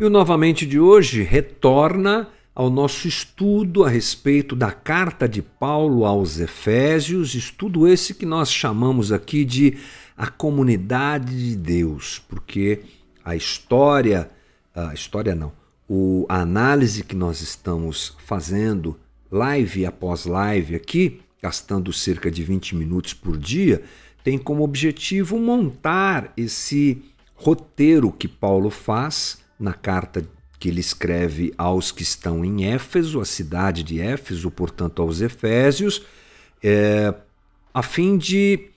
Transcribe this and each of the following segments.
E o Novamente de hoje retorna ao nosso estudo a respeito da carta de Paulo aos Efésios, estudo esse que nós chamamos aqui de a comunidade de Deus, porque a história, a história não, o, a análise que nós estamos fazendo live após live aqui, gastando cerca de 20 minutos por dia, tem como objetivo montar esse roteiro que Paulo faz na carta que ele escreve aos que estão em Éfeso, a cidade de Éfeso, portanto aos Efésios, é, a fim de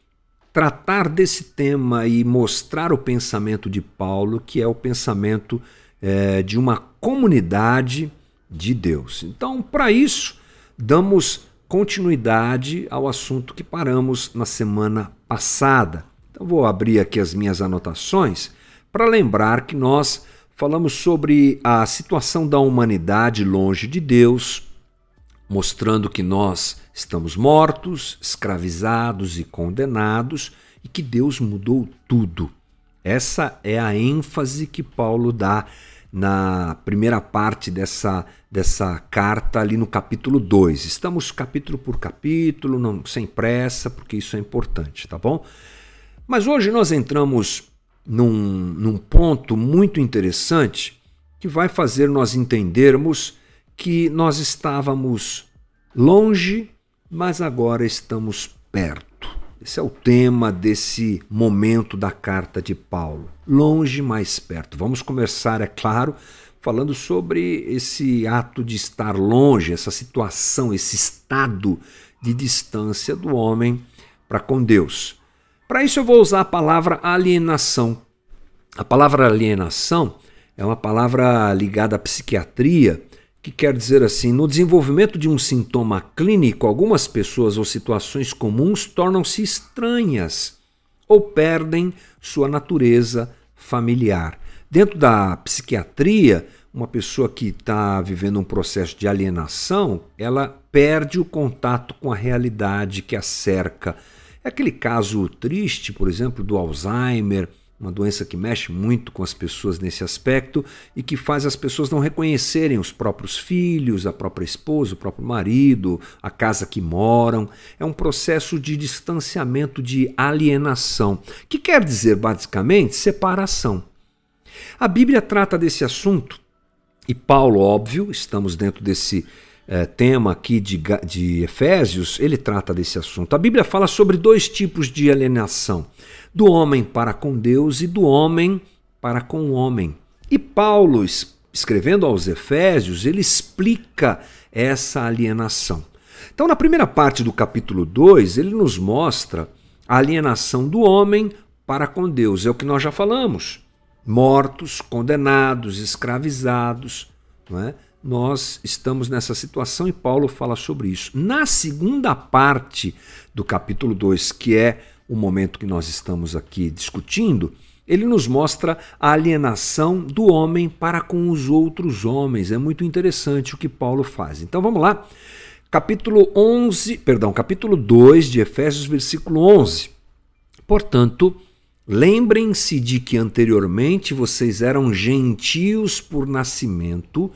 tratar desse tema e mostrar o pensamento de Paulo, que é o pensamento é, de uma comunidade de Deus. Então, para isso, damos continuidade ao assunto que paramos na semana passada. Então, vou abrir aqui as minhas anotações para lembrar que nós falamos sobre a situação da humanidade longe de Deus, mostrando que nós estamos mortos, escravizados e condenados e que Deus mudou tudo. Essa é a ênfase que Paulo dá na primeira parte dessa, dessa carta, ali no capítulo 2. Estamos capítulo por capítulo, não, sem pressa, porque isso é importante, tá bom? Mas hoje nós entramos num, num ponto muito interessante que vai fazer nós entendermos que nós estávamos longe, mas agora estamos perto. Esse é o tema desse momento da carta de Paulo. Longe, mais perto. Vamos começar, é claro, falando sobre esse ato de estar longe, essa situação, esse estado de distância do homem para com Deus. Para isso eu vou usar a palavra alienação. A palavra alienação é uma palavra ligada à psiquiatria, que quer dizer assim: no desenvolvimento de um sintoma clínico, algumas pessoas ou situações comuns tornam-se estranhas ou perdem sua natureza familiar. Dentro da psiquiatria, uma pessoa que está vivendo um processo de alienação, ela perde o contato com a realidade que a cerca é aquele caso triste, por exemplo, do Alzheimer, uma doença que mexe muito com as pessoas nesse aspecto e que faz as pessoas não reconhecerem os próprios filhos, a própria esposa, o próprio marido, a casa que moram. É um processo de distanciamento, de alienação, que quer dizer basicamente separação. A Bíblia trata desse assunto e Paulo, óbvio, estamos dentro desse é, tema aqui de, de Efésios, ele trata desse assunto. A Bíblia fala sobre dois tipos de alienação: do homem para com Deus e do homem para com o homem. E Paulo, escrevendo aos Efésios, ele explica essa alienação. Então, na primeira parte do capítulo 2, ele nos mostra a alienação do homem para com Deus. É o que nós já falamos. Mortos, condenados, escravizados, não é? Nós estamos nessa situação e Paulo fala sobre isso. Na segunda parte do capítulo 2, que é o momento que nós estamos aqui discutindo, ele nos mostra a alienação do homem para com os outros homens. É muito interessante o que Paulo faz. Então vamos lá. Capítulo 11, perdão, capítulo 2 de Efésios, versículo 11. Portanto, lembrem-se de que anteriormente vocês eram gentios por nascimento,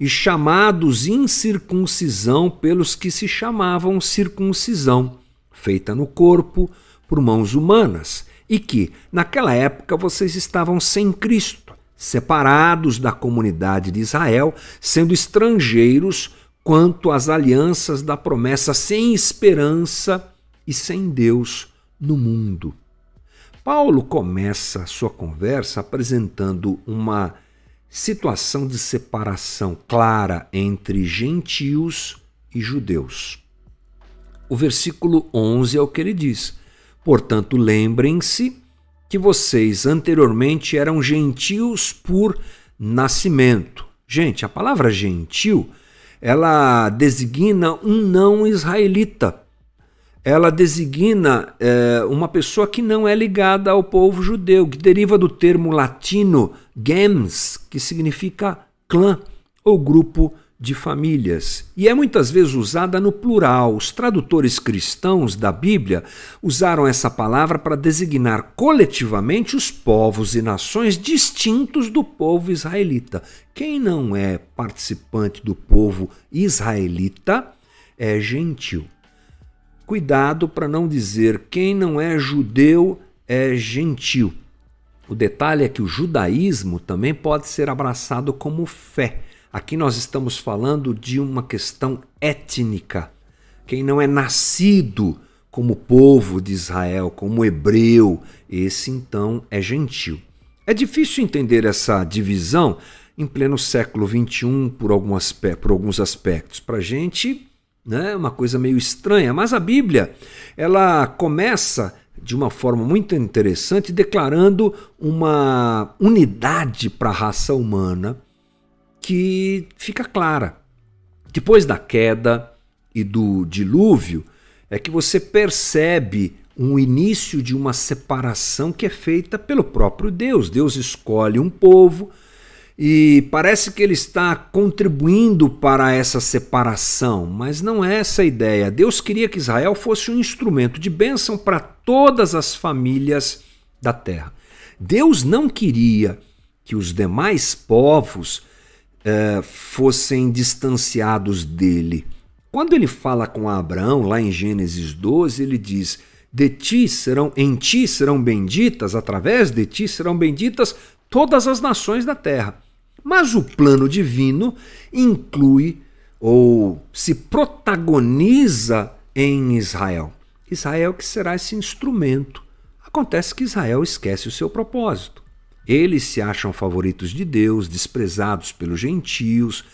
e chamados incircuncisão pelos que se chamavam circuncisão, feita no corpo por mãos humanas, e que, naquela época, vocês estavam sem Cristo, separados da comunidade de Israel, sendo estrangeiros quanto às alianças da promessa, sem esperança e sem Deus no mundo. Paulo começa sua conversa apresentando uma situação de separação clara entre gentios e judeus. O versículo 11 é o que ele diz: Portanto, lembrem-se que vocês anteriormente eram gentios por nascimento. Gente, a palavra gentil, ela designa um não israelita ela designa é, uma pessoa que não é ligada ao povo judeu, que deriva do termo latino gens, que significa clã ou grupo de famílias e é muitas vezes usada no plural. Os tradutores cristãos da Bíblia usaram essa palavra para designar coletivamente os povos e nações distintos do povo israelita. Quem não é participante do povo israelita é gentil. Cuidado para não dizer quem não é judeu é gentil. O detalhe é que o judaísmo também pode ser abraçado como fé. Aqui nós estamos falando de uma questão étnica. Quem não é nascido como povo de Israel, como hebreu, esse então é gentil. É difícil entender essa divisão em pleno século XXI por, algumas, por alguns aspectos. Para a gente né, uma coisa meio estranha, mas a Bíblia ela começa de uma forma muito interessante declarando uma unidade para a raça humana que fica clara. Depois da queda e do dilúvio, é que você percebe um início de uma separação que é feita pelo próprio Deus. Deus escolhe um povo e parece que ele está contribuindo para essa separação, mas não é essa a ideia. Deus queria que Israel fosse um instrumento de bênção para todas as famílias da terra. Deus não queria que os demais povos é, fossem distanciados dele. Quando ele fala com Abraão, lá em Gênesis 12, ele diz: De ti serão, em ti serão benditas, através de ti serão benditas todas as nações da terra. Mas o plano divino inclui ou se protagoniza em Israel. Israel que será esse instrumento. Acontece que Israel esquece o seu propósito. Eles se acham favoritos de Deus, desprezados pelos gentios.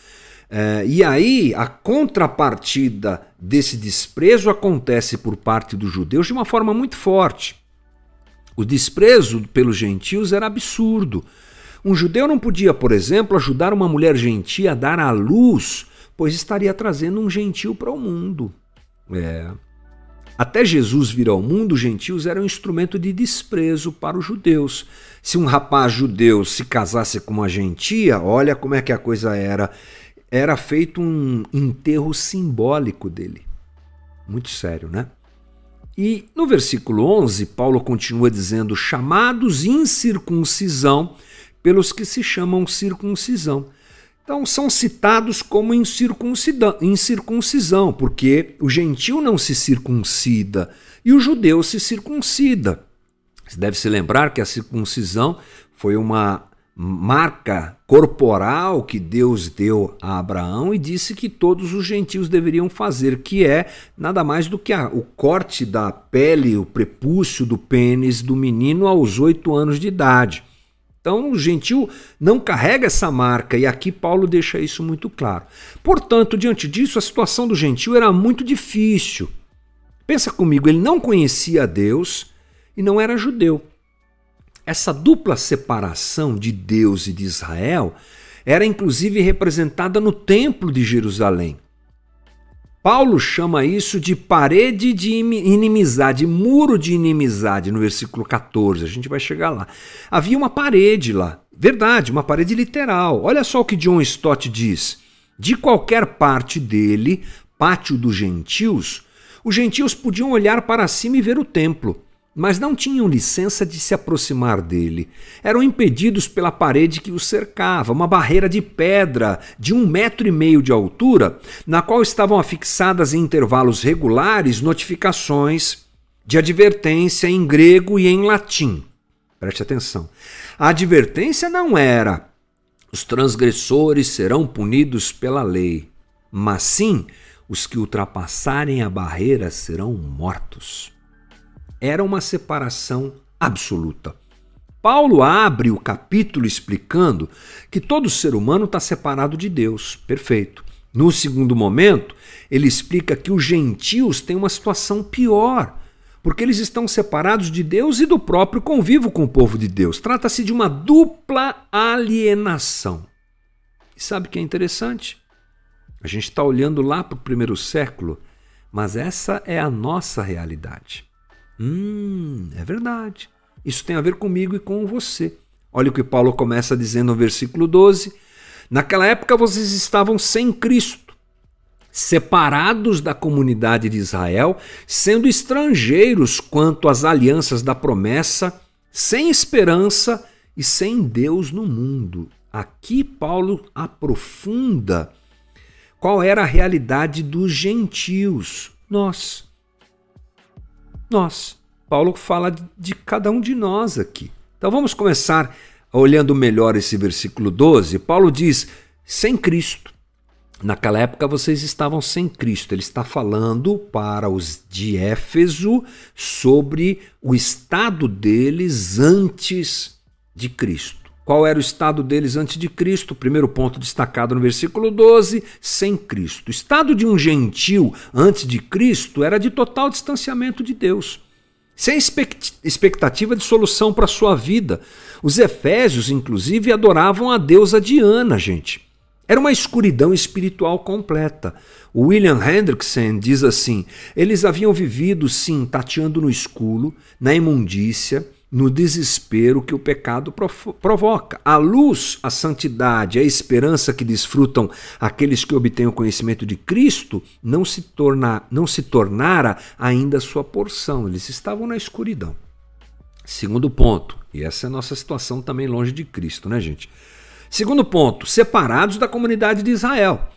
É, e aí a contrapartida desse desprezo acontece por parte dos judeus de uma forma muito forte. O desprezo pelos gentios era absurdo. Um judeu não podia, por exemplo, ajudar uma mulher gentia a dar à luz, pois estaria trazendo um gentio para o mundo. É. Até Jesus vir ao mundo, os gentios eram um instrumento de desprezo para os judeus. Se um rapaz judeu se casasse com uma gentia, olha como é que a coisa era. Era feito um enterro simbólico dele. Muito sério, né? E no versículo 11, Paulo continua dizendo: chamados incircuncisão pelos que se chamam circuncisão. Então são citados como incircuncisão, porque o gentil não se circuncida e o judeu se circuncida. Você deve se lembrar que a circuncisão foi uma marca corporal que Deus deu a Abraão e disse que todos os gentios deveriam fazer, que é nada mais do que a, o corte da pele, o prepúcio do pênis do menino aos oito anos de idade. Então, o gentil não carrega essa marca, e aqui Paulo deixa isso muito claro. Portanto, diante disso, a situação do gentil era muito difícil. Pensa comigo, ele não conhecia Deus e não era judeu. Essa dupla separação de Deus e de Israel era inclusive representada no Templo de Jerusalém. Paulo chama isso de parede de inimizade, muro de inimizade, no versículo 14. A gente vai chegar lá. Havia uma parede lá, verdade, uma parede literal. Olha só o que John Stott diz. De qualquer parte dele, pátio dos gentios, os gentios podiam olhar para cima e ver o templo mas não tinham licença de se aproximar dele. Eram impedidos pela parede que os cercava, uma barreira de pedra de um metro e meio de altura, na qual estavam afixadas em intervalos regulares notificações de advertência em grego e em latim. Preste atenção. A advertência não era: os transgressores serão punidos pela lei, mas sim os que ultrapassarem a barreira serão mortos era uma separação absoluta. Paulo abre o capítulo explicando que todo ser humano está separado de Deus. Perfeito. No segundo momento, ele explica que os gentios têm uma situação pior, porque eles estão separados de Deus e do próprio convívio com o povo de Deus. Trata-se de uma dupla alienação. E sabe o que é interessante? A gente está olhando lá para o primeiro século, mas essa é a nossa realidade. Hum, é verdade. Isso tem a ver comigo e com você. Olha o que Paulo começa dizendo no versículo 12: Naquela época vocês estavam sem Cristo, separados da comunidade de Israel, sendo estrangeiros quanto às alianças da promessa, sem esperança e sem Deus no mundo. Aqui Paulo aprofunda qual era a realidade dos gentios, nós. Nós. Paulo fala de cada um de nós aqui. Então vamos começar olhando melhor esse versículo 12. Paulo diz: sem Cristo. Naquela época vocês estavam sem Cristo. Ele está falando para os de Éfeso sobre o estado deles antes de Cristo. Qual era o estado deles antes de Cristo? Primeiro ponto destacado no versículo 12: sem Cristo. O estado de um gentil antes de Cristo era de total distanciamento de Deus, sem expectativa de solução para a sua vida. Os efésios, inclusive, adoravam a deusa Diana, gente. Era uma escuridão espiritual completa. O William Hendrickson diz assim: eles haviam vivido, sim, tateando no escuro, na imundícia, no desespero que o pecado provoca. A luz, a santidade, a esperança que desfrutam aqueles que obtêm o conhecimento de Cristo não se, torna, não se tornara ainda sua porção. Eles estavam na escuridão. Segundo ponto, e essa é a nossa situação também longe de Cristo, né, gente? Segundo ponto, separados da comunidade de Israel.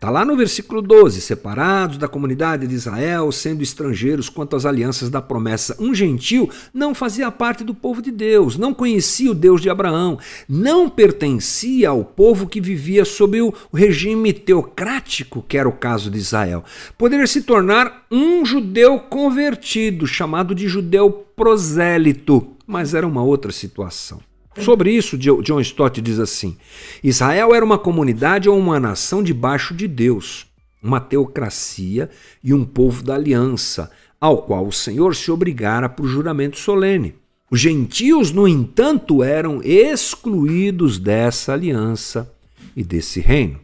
Está lá no versículo 12: separados da comunidade de Israel, sendo estrangeiros quanto às alianças da promessa. Um gentil não fazia parte do povo de Deus, não conhecia o Deus de Abraão, não pertencia ao povo que vivia sob o regime teocrático, que era o caso de Israel. Poderia se tornar um judeu convertido, chamado de judeu prosélito, mas era uma outra situação. Sobre isso, John Stott diz assim: Israel era uma comunidade ou uma nação debaixo de Deus, uma teocracia e um povo da aliança, ao qual o Senhor se obrigara por juramento solene. Os gentios, no entanto, eram excluídos dessa aliança e desse reino.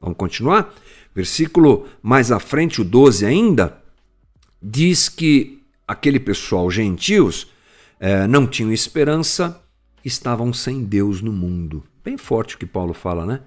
Vamos continuar? Versículo mais à frente, o 12 ainda, diz que aquele pessoal, gentios, eh, não tinham esperança estavam sem Deus no mundo. Bem forte o que Paulo fala, né?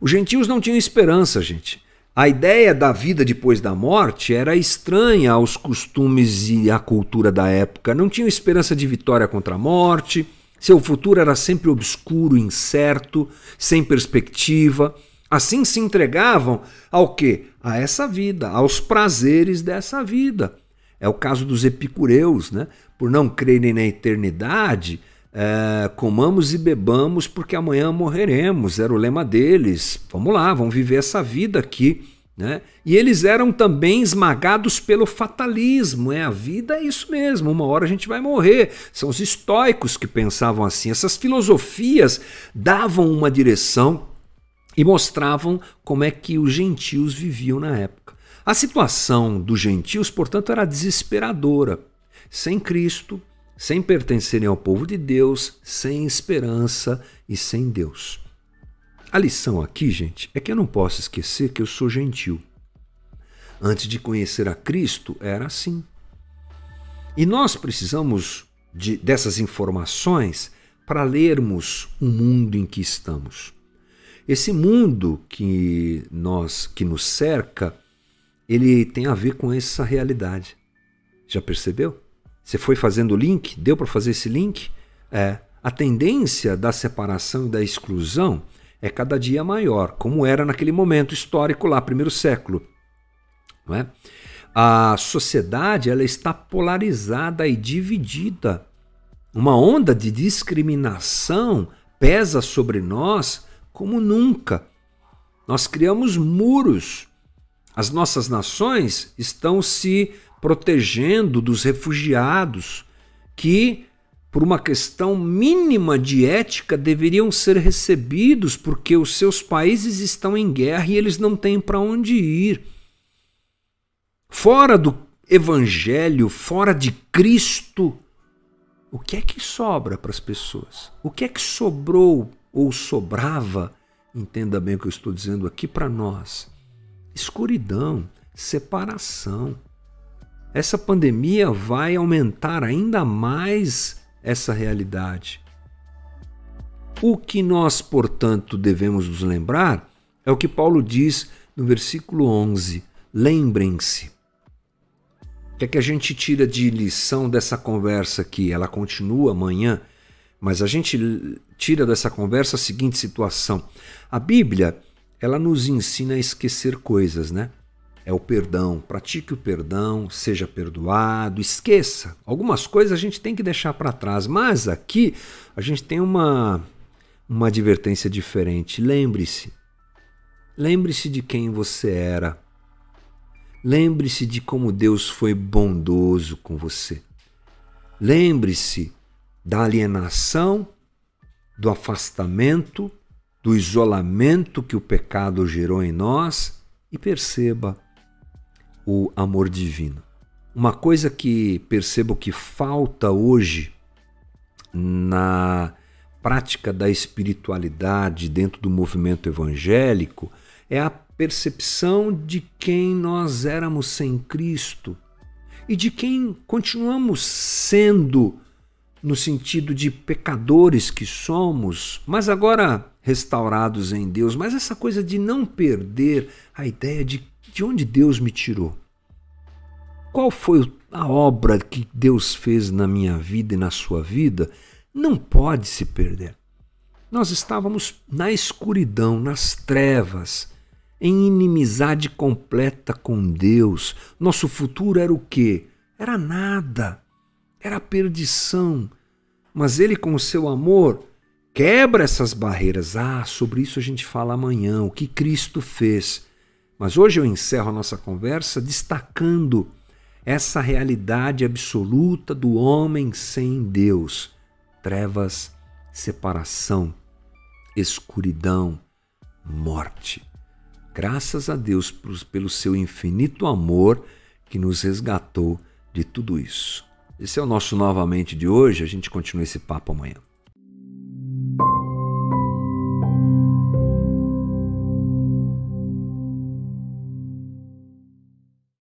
Os gentios não tinham esperança, gente. A ideia da vida depois da morte era estranha aos costumes e à cultura da época. Não tinham esperança de vitória contra a morte. Seu futuro era sempre obscuro, incerto, sem perspectiva. Assim se entregavam ao que? A essa vida, aos prazeres dessa vida. É o caso dos epicureus, né? Por não crerem na eternidade, é, comamos e bebamos porque amanhã morreremos, era o lema deles. Vamos lá, vamos viver essa vida aqui. Né? E eles eram também esmagados pelo fatalismo. É, a vida é isso mesmo, uma hora a gente vai morrer. São os estoicos que pensavam assim. Essas filosofias davam uma direção e mostravam como é que os gentios viviam na época. A situação dos gentios, portanto, era desesperadora. Sem Cristo, sem pertencerem ao povo de Deus, sem esperança e sem Deus. A lição aqui, gente, é que eu não posso esquecer que eu sou gentil. Antes de conhecer a Cristo, era assim. E nós precisamos de, dessas informações para lermos o mundo em que estamos. Esse mundo que nós que nos cerca, ele tem a ver com essa realidade. Já percebeu? Você foi fazendo o link? Deu para fazer esse link? É. A tendência da separação e da exclusão é cada dia maior, como era naquele momento histórico lá, primeiro século. Não é? A sociedade ela está polarizada e dividida. Uma onda de discriminação pesa sobre nós como nunca. Nós criamos muros. As nossas nações estão se protegendo dos refugiados que, por uma questão mínima de ética, deveriam ser recebidos porque os seus países estão em guerra e eles não têm para onde ir. Fora do Evangelho, fora de Cristo, o que é que sobra para as pessoas? O que é que sobrou ou sobrava? Entenda bem o que eu estou dizendo aqui para nós: escuridão, separação. Essa pandemia vai aumentar ainda mais essa realidade. O que nós, portanto, devemos nos lembrar é o que Paulo diz no versículo 11: lembrem-se. O que é que a gente tira de lição dessa conversa aqui? Ela continua amanhã, mas a gente tira dessa conversa a seguinte situação: a Bíblia, ela nos ensina a esquecer coisas, né? É o perdão. Pratique o perdão, seja perdoado, esqueça. Algumas coisas a gente tem que deixar para trás, mas aqui a gente tem uma uma advertência diferente. Lembre-se. Lembre-se de quem você era. Lembre-se de como Deus foi bondoso com você. Lembre-se da alienação, do afastamento, do isolamento que o pecado gerou em nós e perceba o amor divino. Uma coisa que percebo que falta hoje na prática da espiritualidade dentro do movimento evangélico é a percepção de quem nós éramos sem Cristo e de quem continuamos sendo no sentido de pecadores que somos, mas agora restaurados em Deus, mas essa coisa de não perder a ideia de de onde Deus me tirou. Qual foi a obra que Deus fez na minha vida e na sua vida não pode se perder. Nós estávamos na escuridão, nas trevas, em inimizade completa com Deus. Nosso futuro era o quê? Era nada. Era perdição. Mas Ele, com o seu amor, quebra essas barreiras. Ah, sobre isso a gente fala amanhã, o que Cristo fez. Mas hoje eu encerro a nossa conversa destacando essa realidade absoluta do homem sem Deus trevas, separação, escuridão, morte. Graças a Deus pelo seu infinito amor que nos resgatou de tudo isso. Esse é o nosso novamente de hoje. A gente continua esse papo amanhã.